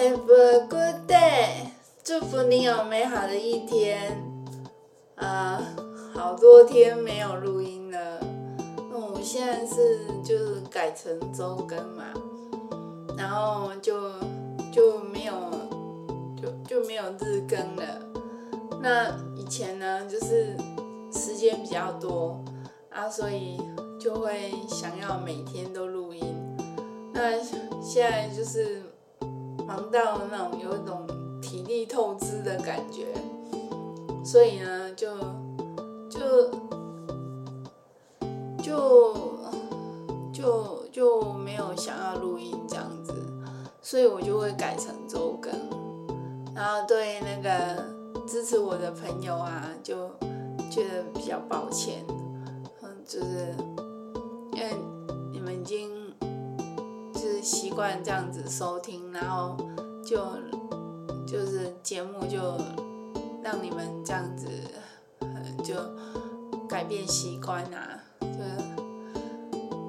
Have a good day，祝福你有美好的一天。啊、好多天没有录音了，那我现在是就是改成周更嘛，然后就就没有就就没有日更了。那以前呢，就是时间比较多啊，所以就会想要每天都录音。那现在就是。忙到那种有一种体力透支的感觉，所以呢，就就就就就没有想要录音这样子，所以我就会改成周更。然后对那个支持我的朋友啊，就觉得比较抱歉，嗯，就是因为你们已经。习惯这样子收听，然后就就是节目就让你们这样子，就改变习惯啊，就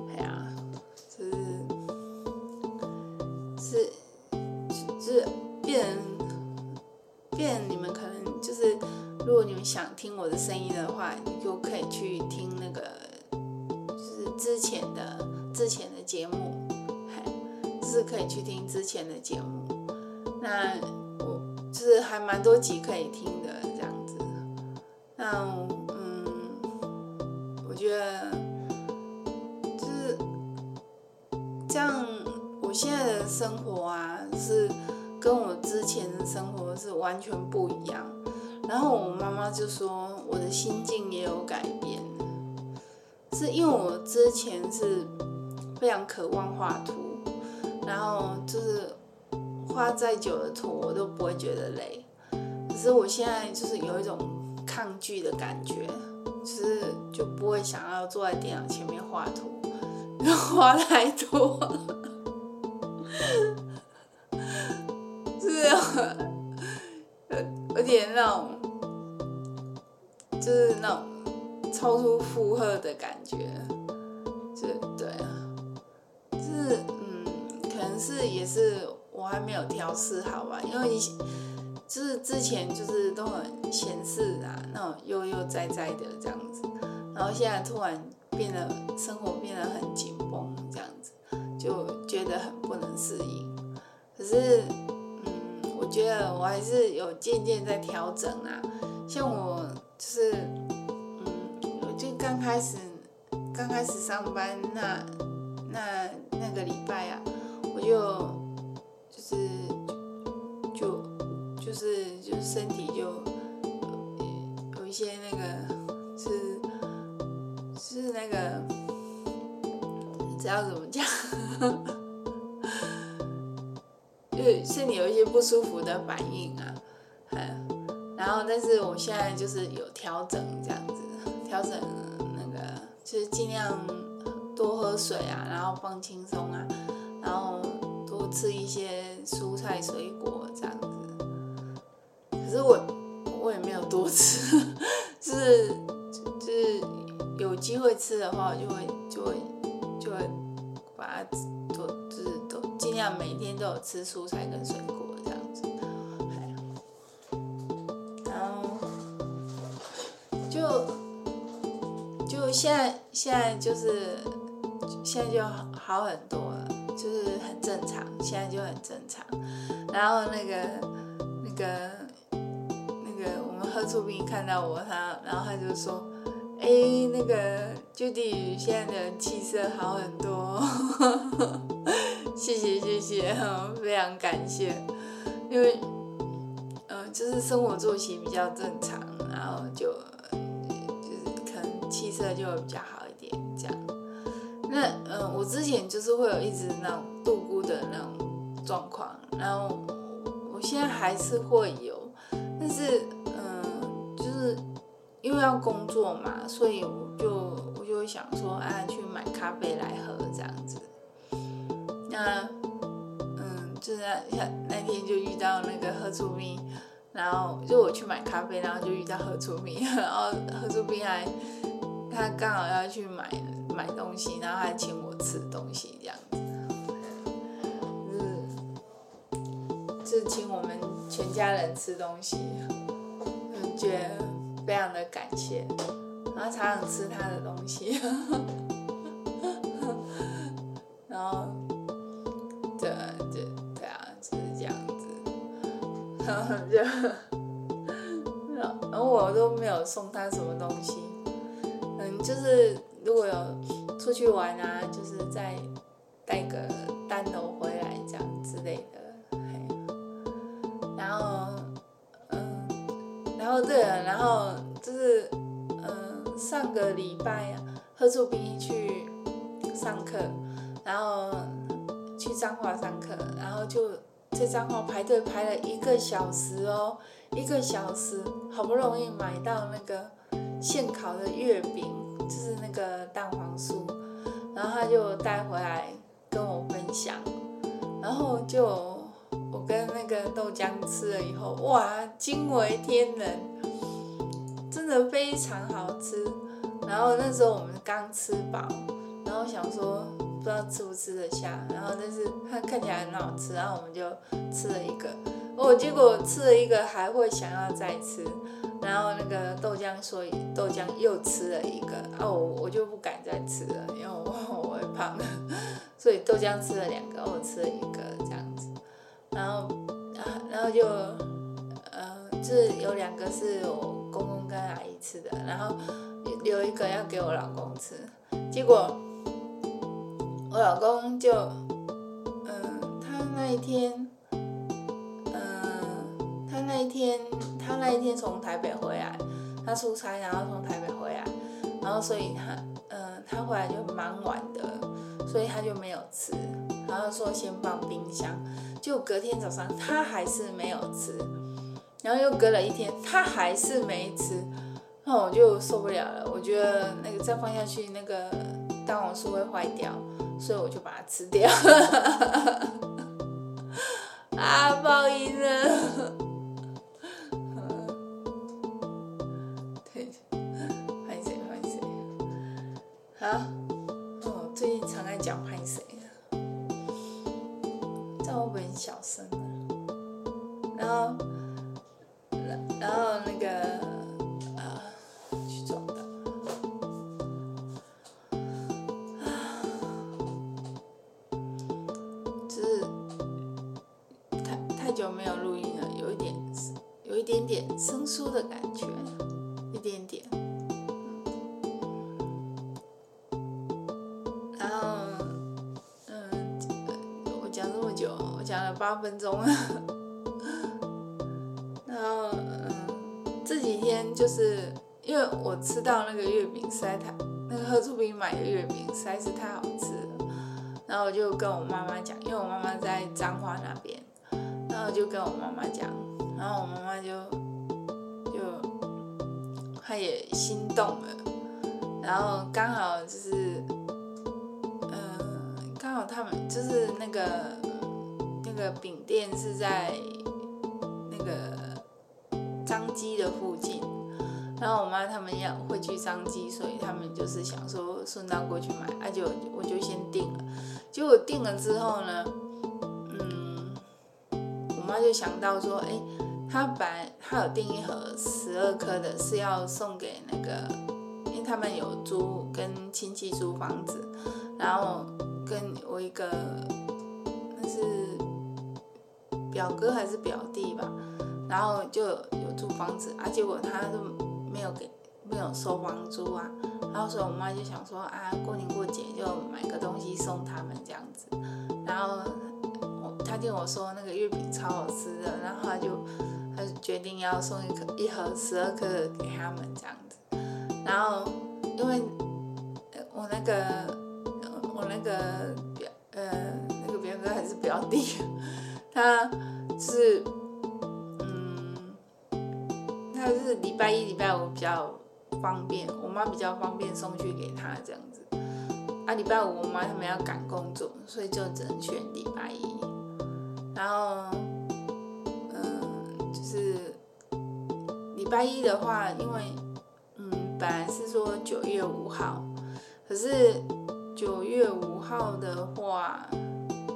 哎呀，就是是是变变，你们可能就是，如果你们想听我的声音的话，你就可以去听那个就是之前的之前的节目。是可以去听之前的节目，那我就是还蛮多集可以听的这样子。那嗯，我觉得就是这样。我现在的生活啊，是跟我之前的生活是完全不一样。然后我妈妈就说，我的心境也有改变，是因为我之前是非常渴望画图。然后就是画再久的图，我都不会觉得累。可是我现在就是有一种抗拒的感觉，就是就不会想要坐在电脑前面画图，画太多，就是有有点那种，就是那种超出负荷的感觉，是也是我还没有调试好吧，因为就是之前就是都很闲适啊，那种悠悠哉哉的这样子，然后现在突然变得生活变得很紧绷这样子，就觉得很不能适应。可是嗯，我觉得我还是有渐渐在调整啊，像我就是嗯，我就刚开始刚开始上班那那那个礼拜啊。就就是就就是就是身体就有一些那个是是那个 你知道怎么讲？就身体有一些不舒服的反应啊，嗯，然后但是我现在就是有调整这样子，调整那个就是尽量多喝水啊，然后放轻松啊。然后多吃一些蔬菜水果这样子，可是我我也没有多吃，就是就是有机会吃的话，就会就会就会把它多就是都尽量每天都有吃蔬菜跟水果这样子，然后就就现在现在就是现在就好很多了。就是很正常，现在就很正常。然后那个、那个、那个，我们喝醋兵看到我，他然后他就说：“哎，那个 Judy 现在的气色好很多。”谢谢谢谢，非常感谢。因为、就是生活作息比较正常，然后就就是可能气色就会比较好一点，这样。那嗯，我之前就是会有一直那种度孤的那种状况，然后我现在还是会有，但是嗯，就是因为要工作嘛，所以我就我就会想说，啊，去买咖啡来喝这样子。那嗯，就是那那天就遇到那个喝醋咪，然后就我去买咖啡，然后就遇到喝醋咪，然后喝醋咪还他刚好要去买。买东西，然后还请我吃东西，这样子，就是请我们全家人吃东西，觉得非常的感谢，然后常常吃他的东西，然后，对对对啊，就是这样子，然后就，然后我都没有送他什么东西，嗯，就是如果有出去玩啊，就是在带个单楼回来这样之类的。然后嗯，然后对了，然后就是，嗯、上个礼拜啊，贺厝边去上课，然后去彰化上课，然后就在彰化排队排了一个小时哦，一个小时，好不容易买到那个现烤的月饼，就是那个蛋黄酥，然后他就带回来跟我分享，然后就。我跟那个豆浆吃了以后，哇，惊为天人，真的非常好吃。然后那时候我们刚吃饱，然后想说不知道吃不吃得下，然后但是它看起来很好吃，然后我们就吃了一个。哦，结果吃了一个还会想要再吃，然后那个豆浆说豆浆又吃了一个，哦，我我就不敢再吃了，因为我 我会胖，所以豆浆吃了两个，我吃了一个这样子。然后，啊，然后就，呃，就是有两个是我公公跟阿姨吃的，然后留一个要给我老公吃。结果我老公就，嗯、他那一天，一天，他那一天从台北回来，他出差，然后从台北回来，然后所以他，嗯、他回来就蛮晚的，所以他就没有吃，然后说先放冰箱。就隔天早上，他还是没有吃，然后又隔了一天，他还是没吃，那我就受不了了。我觉得那个再放下去，那个蛋黄酥会坏掉，所以我就把它吃掉。啊，报应了！久没有录音了，有一点，有一点点生疏的感觉，一点点。然后，嗯，我讲这么久，我讲了八分钟了，然后嗯，这几天就是因为我吃到那个月饼实在太，那个贺祝斌买的月饼实在是太好吃了，然后我就跟我妈妈讲，因为我妈妈在彰化那边，后就跟我妈妈讲，然后我妈妈就就她也心动了，然后刚好就是嗯，刚好他们就是那个。那个饼店是在那个张基的附近，然后我妈他们要会去张基，所以他们就是想说顺道过去买，啊、且我就先订了。结果订了之后呢，妈就想到说，哎，她本来她有订一盒十二颗的，是要送给那个，因为他们有租跟亲戚租房子，然后跟我一个那是。表哥还是表弟吧，然后就有租房子啊，结果他都没有给，没有收房租啊，然后所以我妈就想说啊，过年过节就买个东西送他们这样子，然后他听我说那个月饼超好吃的，然后他就他就决定要送一颗一盒十二颗给他们这样子，然后因为我那个我那个表呃那个表哥还是表弟。他是，嗯，他是礼拜一、礼拜五比较方便，我妈比较方便送去给他这样子。啊，礼拜五我妈他们要赶工作，所以就只能选礼拜一。然后，嗯，就是礼拜一的话，因为，嗯，本来是说九月五号，可是九月五号的话，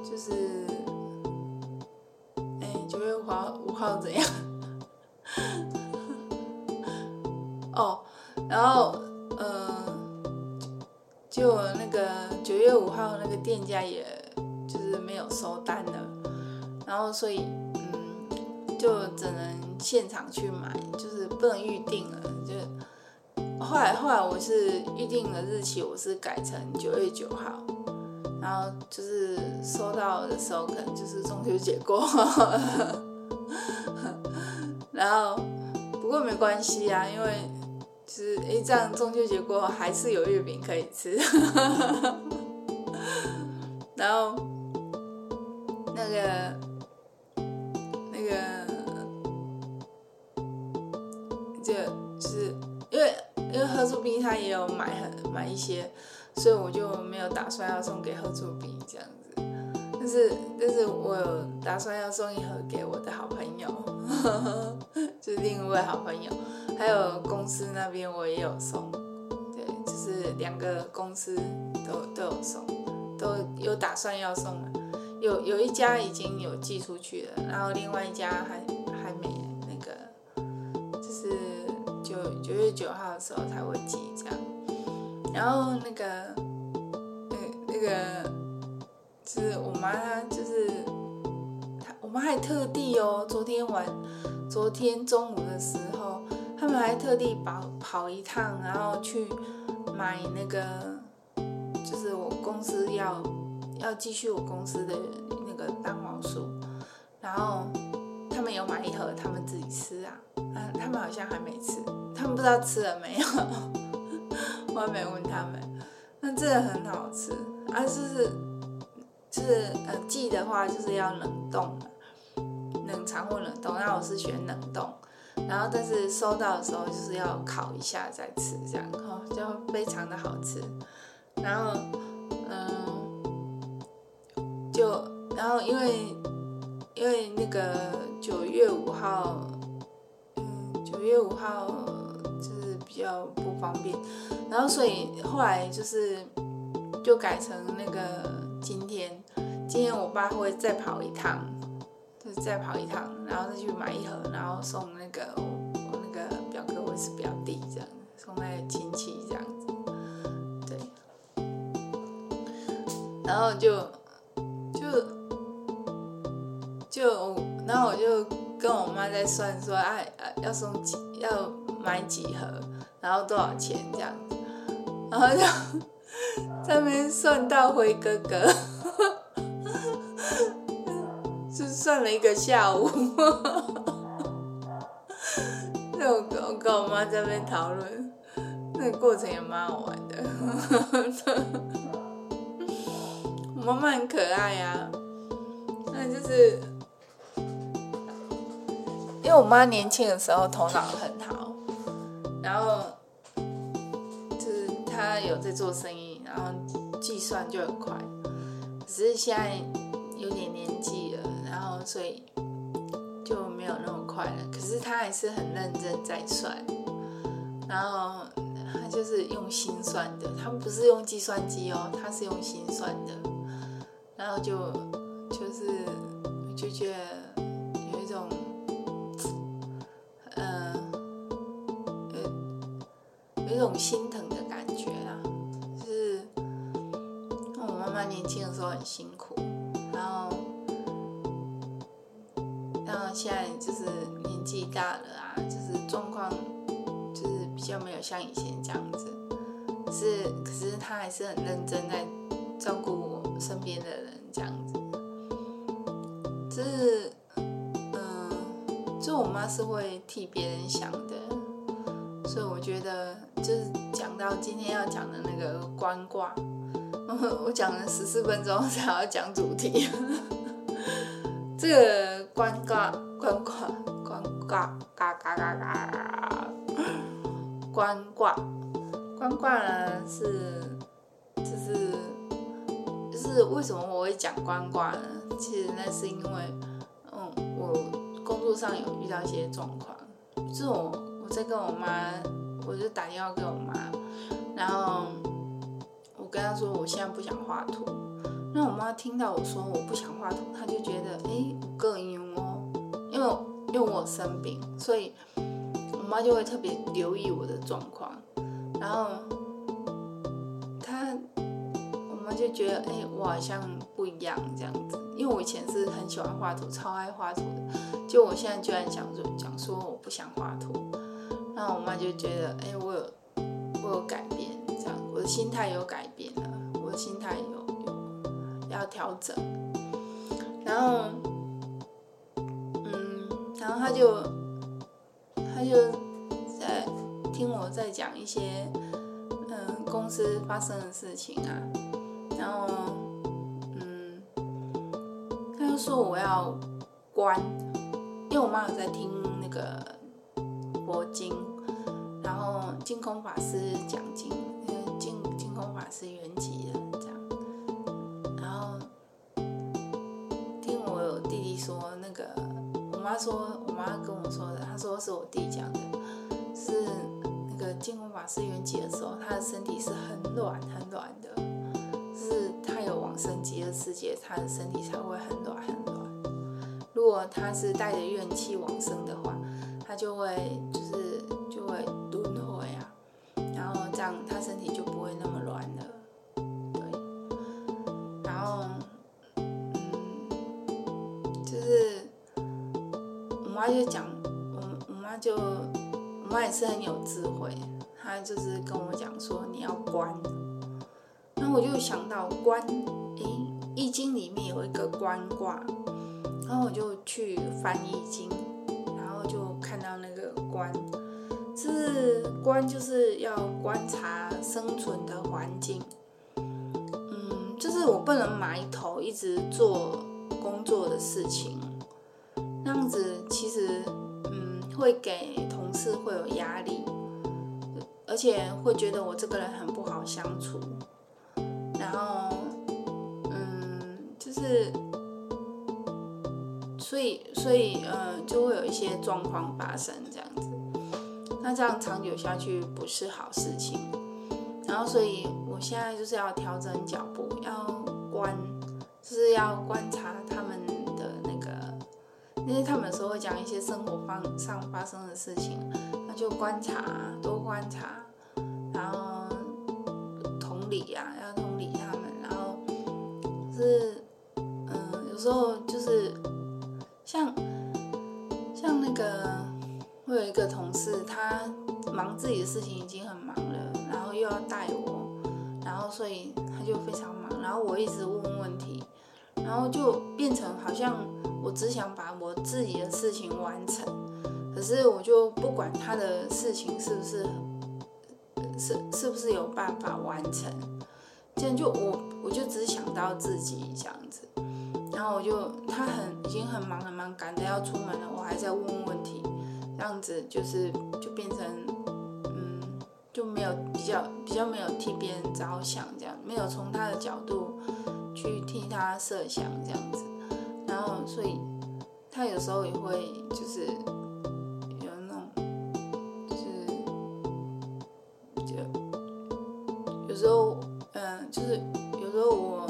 就是。哎九月五号五号怎样？哦，然后嗯，就那个九月五号那个店家也就是没有收单了，然后所以嗯，就只能现场去买，就是不能预定了。就后来后来我是预定的日期，我是改成九月九号，然后就是收到的时候可能就是中秋节过后，然后不过没关系啊，因为。是，诶，这样中秋节过后还是有月饼可以吃。然后，那个，他也有买很买一些，所以我就没有打算要送给贺祖斌这样子。但是但是我有打算要送一盒给我的好朋友，就是另一位好朋友。还有公司那边我也有送，对，就是两个公司都都有送，都有打算要送了，有有一家已经有寄出去了，然后另外一家还还没九月九号的时候才会寄这样，然后那个那那个就是我妈她就是她，我妈还特地哦，昨天晚昨天中午的时候。他们还特地跑跑一趟，然后去买那个，就是我公司要要继续我公司的那个蛋黄酥，然后他们有买一盒，他们自己吃啊，啊，他们好像还没吃，他们不知道吃了没有，我也没问他们，那真的很好吃啊，就是就是呃，寄的话就是要冷冻，冷藏或冷冻，那我是选冷冻。然后，但是收到的时候就是要烤一下再吃，这样哦，就非常的好吃。然后，嗯，就然后因为因为那个九月五号，嗯，九月五号比较不方便，然后所以后来就是就改成那个今天，今天我爸会再跑一趟就。再跑一趟，然后再去买一盒，然后送那个我，我那个表哥或是表弟这样，送那个亲戚这样子，对。然后就就就，然后我就跟我妈在算说，哎、要送几，要买几盒，然后多少钱这样子，然后就 在那边算到回哥哥。就算了一个下午，那我跟我跟我妈在那边讨论，那个过程也蛮好玩的。我妈妈很可爱呀、啊，那就是因为我妈年轻的时候头脑很好，然后就是她有在做生意，然后计算就很快，只是现在有点年纪了。然后所以就没有那么快了，可是他还是很认真在算，然后她就是用心算的，他们不是用计算机哦，他是用心算的，然后就就是就觉得有一种，一种心疼的感觉啊，就是我妈妈年轻的时候很辛苦，然后。然后现在就是年纪大了啊，就是状况就是比较没有像以前这样子，可是可是她还是很认真在照顾我身边的人这样子，就是嗯，就我妈是会替别人想的，所以我觉得就是讲到今天要讲的那个关卦，我讲了十四分钟才要讲主题，这个关卦。关卦，关卦，嘎嘎嘎嘎，关卦，关卦呢是，就是，就是为什么我会讲关卦呢？其实那是因为，嗯，我工作上有遇到一些状况，就是我在跟我妈，我就打电话给我妈，然后我跟她说我现在不想画图，那我妈听到我说我不想画图，她就觉得哎，膈应哦。因为因为我生病，所以我妈就会特别留意我的状况，然后她我妈就觉得，哎、我好像不一样这样子，因为我以前是很喜欢画图，超爱画图的，就我现在居然讲说讲说我不想画图，然后我妈就觉得，哎、我有我有改变，这样我的心态有改变了，我的心态有有要调整。然后，嗯，然后他就，他就在听我在讲一些，嗯，公司发生的事情啊。然后，嗯，他就说我要关，因为我妈有在听那个佛经，然后净空法师讲经，净净空法师圆寂了。我弟弟说，那个我妈说，我妈跟我说的，她说是我弟讲的，是那个净空法师圆寂的时候，他的身体是很软很软的，是他有往生极乐世界，他的身体才会很软很软。如果他是带着怨气往生的话，他就会就是身体就不会那么软了，对，然后嗯，就是。我妈就讲，我我妈就，我妈也是很有智慧，她就是跟我讲说你要观，然后我就想到观，诶，易经里面有一个观卦，然后我就去翻易经，然后就看到那个观，观就是要观察生存的环境，嗯，就是我不能埋头一直做工作的事情。那样子其实，嗯，会给同事会有压力，而且会觉得我这个人很不好相处，然后，嗯，就是，所以，所以，呃，就会有一些状况发生这样子。那这样长久下去不是好事情。然后，所以我现在就是要调整脚步，要观，就是要观察他们的那个。因为他们有时候会讲一些生活方上发生的事情，那就观察，多观察，然后同理呀、啊，要同理他们，然后是嗯，有时候就是像像那个，我有一个同事，他忙自己的事情已经很忙了，然后又要带我，然后所以他就非常忙，然后我一直问问题，然后就变成好像。我只想把我自己的事情完成，可是我就不管他的事情是不是是是不是有办法完成，这样就我我就只想到自己这样子，然后我就他很已经很忙很忙，赶着要出门了，我还在问问题，这样子就是就变成嗯就没有比较比较没有替别人着想，这样没有从他的角度去替他设想这样子。然后，所以他有时候也会就是有那种，就是就有时候，嗯，就是有时候我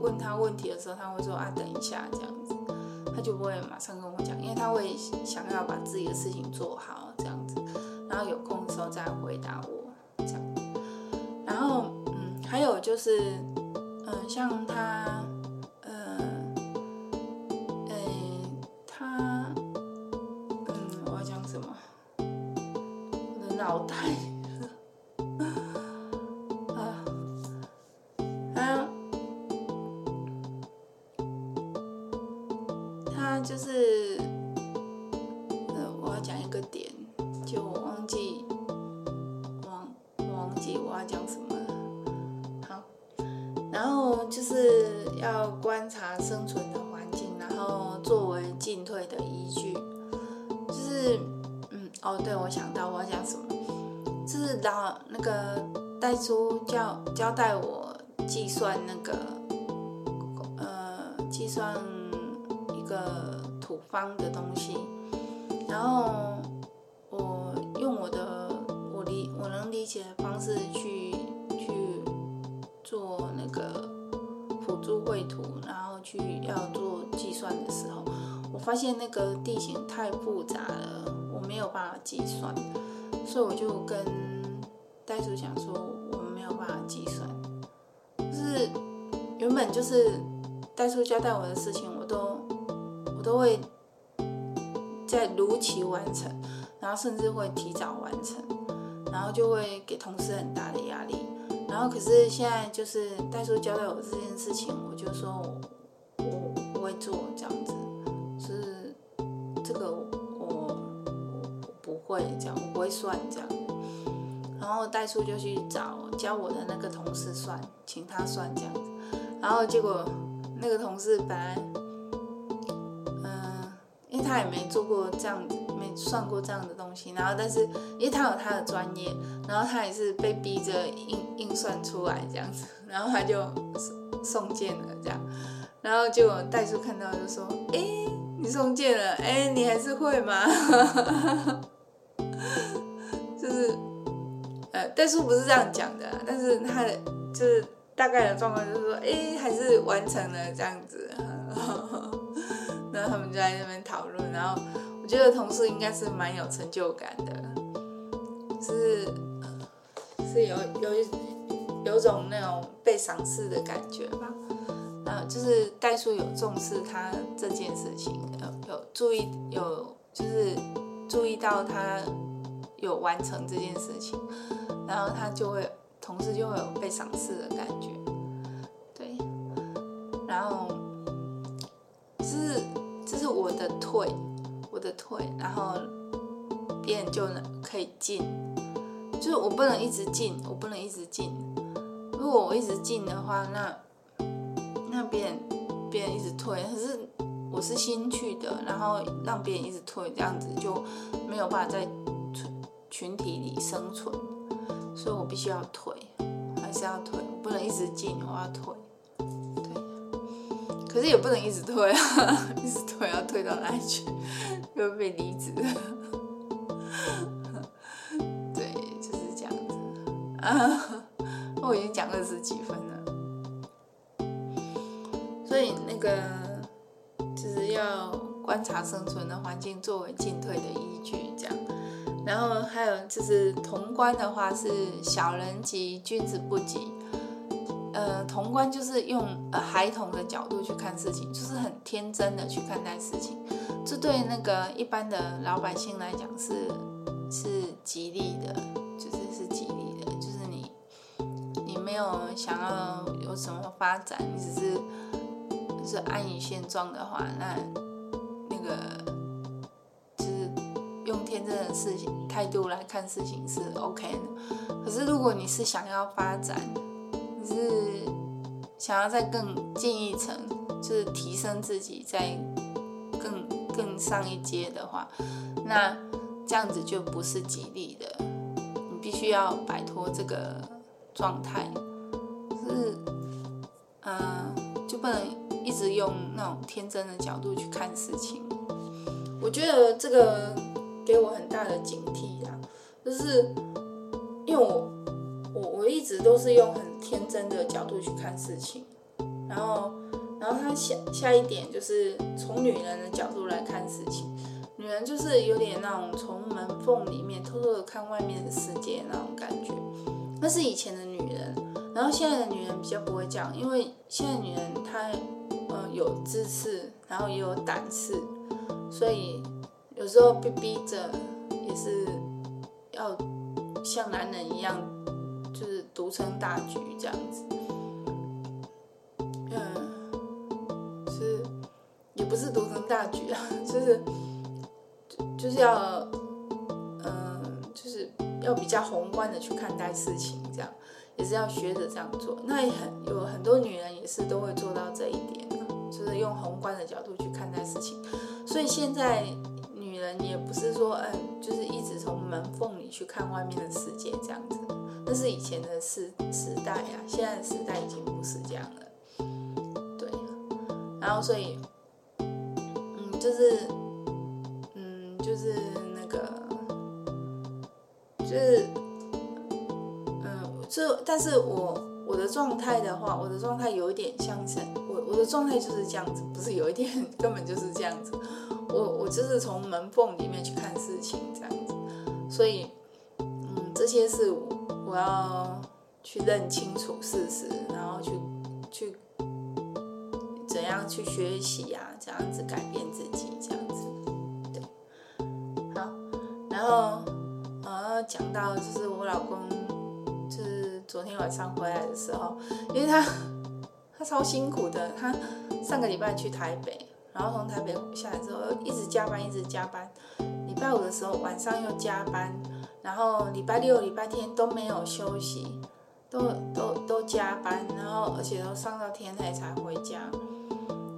问他问题的时候，他会说啊，等一下这样子，他就不会马上跟我讲，因为他会想要把自己的事情做好这样子，然后有空的时候再回答我这样。然后，嗯，还有就是，嗯，像他。交代我计算那个呃计算一个土方的东西，然后我用我的我理我能理解的方式去去做那个辅助绘图，然后去要做计算的时候，我发现那个地形太复杂了，我没有办法计算，所以我就跟袋鼠讲说，我们没有办法计算，本就是代书交代我的事情，我都我都会在如期完成，然后甚至会提早完成，然后就会给同事很大的压力。然后可是现在就是代书交代我这件事情，我就说我我不会做这样子，是这个我我不会这样，我不会算这样。然后代书就去找教我的那个同事算，请他算这样子。然后结果那个同事本来，嗯，因为他也没做过这样子，没算过这样的东西。然后但是因为他有他的专业，然后他也是被逼着硬硬算出来这样子。然后他就送送件了这样。然后结果代叔看到就说：“哎，你送件了，哎，你还是会吗？” 就是，呃，代叔不是这样讲的，但是他的就是。大概的状况就是说，哎、还是完成了这样子，然后他们就在那边讨论，然后我觉得同事应该是蛮有成就感的，是是有有一有种那种被赏识的感觉吧，然后就是代数有重视他这件事情，有有注意有就是注意到他有完成这件事情，然后他就会。同事就会有被赏识的感觉，对，然后是这是我的退，我的退，然后别人就能可以进，就是我不能一直进，我不能一直进。如果我一直进的话，那那别人别人一直退，可是我是新去的，然后让别人一直退，这样子就没有办法在群群体里生存。所以我必须要退，还是要退，我不能一直进，我要退，对。可是也不能一直退啊，一直退要退到哪里去？又被离职。对，就是这样子啊。我已经讲二十几分了，所以那个就是要观察生存的环境作为进退的依据，这样。然后还有就是同观的话是小人急，君子不急。呃，同观就是用呃孩童的角度去看事情，就是很天真的去看待事情。这对那个一般的老百姓来讲是是吉利的，就是是吉利的。就是你你没有想要有什么发展，你只是就是安于现状的话，那那个。天真的事情态度来看事情是 OK 的，可是如果你是想要发展，你是想要再更进一层，就是提升自己，再更更上一阶的话，那这样子就不是吉利的。你必须要摆脱这个状态，是嗯，就不能一直用那种天真的角度去看事情。我觉得这个。给我很大的警惕啊，就是因为我我我一直都是用很天真的角度去看事情，然后然后他下下一点就是从女人的角度来看事情，女人就是有点那种从门缝里面偷偷的看外面的世界那种感觉，那是以前的女人，然后现在的女人比较不会这样，因为现在女人她呃有知识，然后也有胆识，所以。有时候被逼着，也是要像男人一样，就是独撑大局这样子。嗯，是也不是独撑大局啊，就是就是要，嗯，就是要比较宏观的去看待事情，这样也是要学着这样做。那也很有很多女人也是都会做到这一点，就是用宏观的角度去看待事情。所以现在。也不是说，嗯，就是一直从门缝里去看外面的世界这样子，那是以前的时时代呀，现在的时代已经不是这样了，对。然后所以，嗯，就是，嗯，就是那个，就是，嗯，就但是我我的状态的话，我的状态有一点像是我我的状态就是这样子，不是有一点，根本就是这样子。我我就是从门缝里面去看事情这样子，所以嗯，这些事我要去认清楚事实，然后去去怎样去学习啊，这样子改变自己这样子，对，好，然后呃讲到就是我老公就是昨天晚上回来的时候，因为他他超辛苦的，他上个礼拜去台北。然后从台北下来之后，一直加班，一直加班。礼拜五的时候晚上又加班，然后礼拜六、礼拜天都没有休息，都都都加班，然后而且都上到天黑才回家。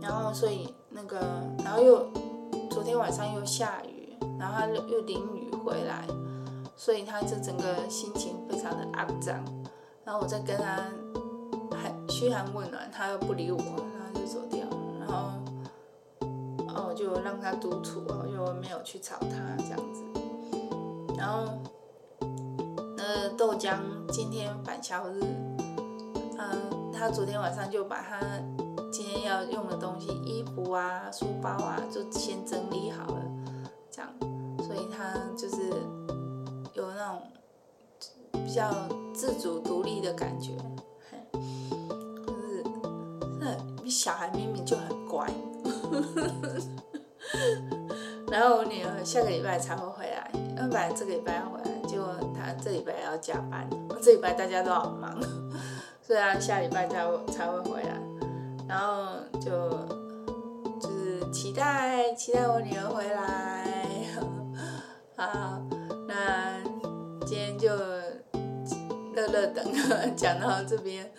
然后所以那个，然后又昨天晚上又下雨，然后他又淋雨回来，所以他就整个心情非常的肮脏。然后我在跟他还嘘寒问暖，他又不理我，然后就走掉，就让他独处，就没有去吵他这样子。然后，那豆浆今天返校日，嗯，他昨天晚上就把他今天要用的东西，衣服啊、书包啊，就先整理好了，这样，所以他就是有那种比较自主独立的感觉。就是那小孩明明就很乖。然后我女儿下个礼拜才会回来，因为本来这个礼拜要回来，结果她这礼拜要加班，这礼拜大家都好忙，所以她下礼拜才会才会回来。然后就就是期待期待我女儿回来。好，那今天就乐乐等讲到这边，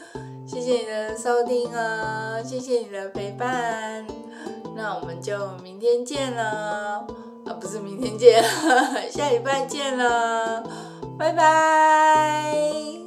谢谢你的收听哦，谢谢你的陪伴。那我们就明天见了，啊，不是明天见，下礼拜见了，拜拜。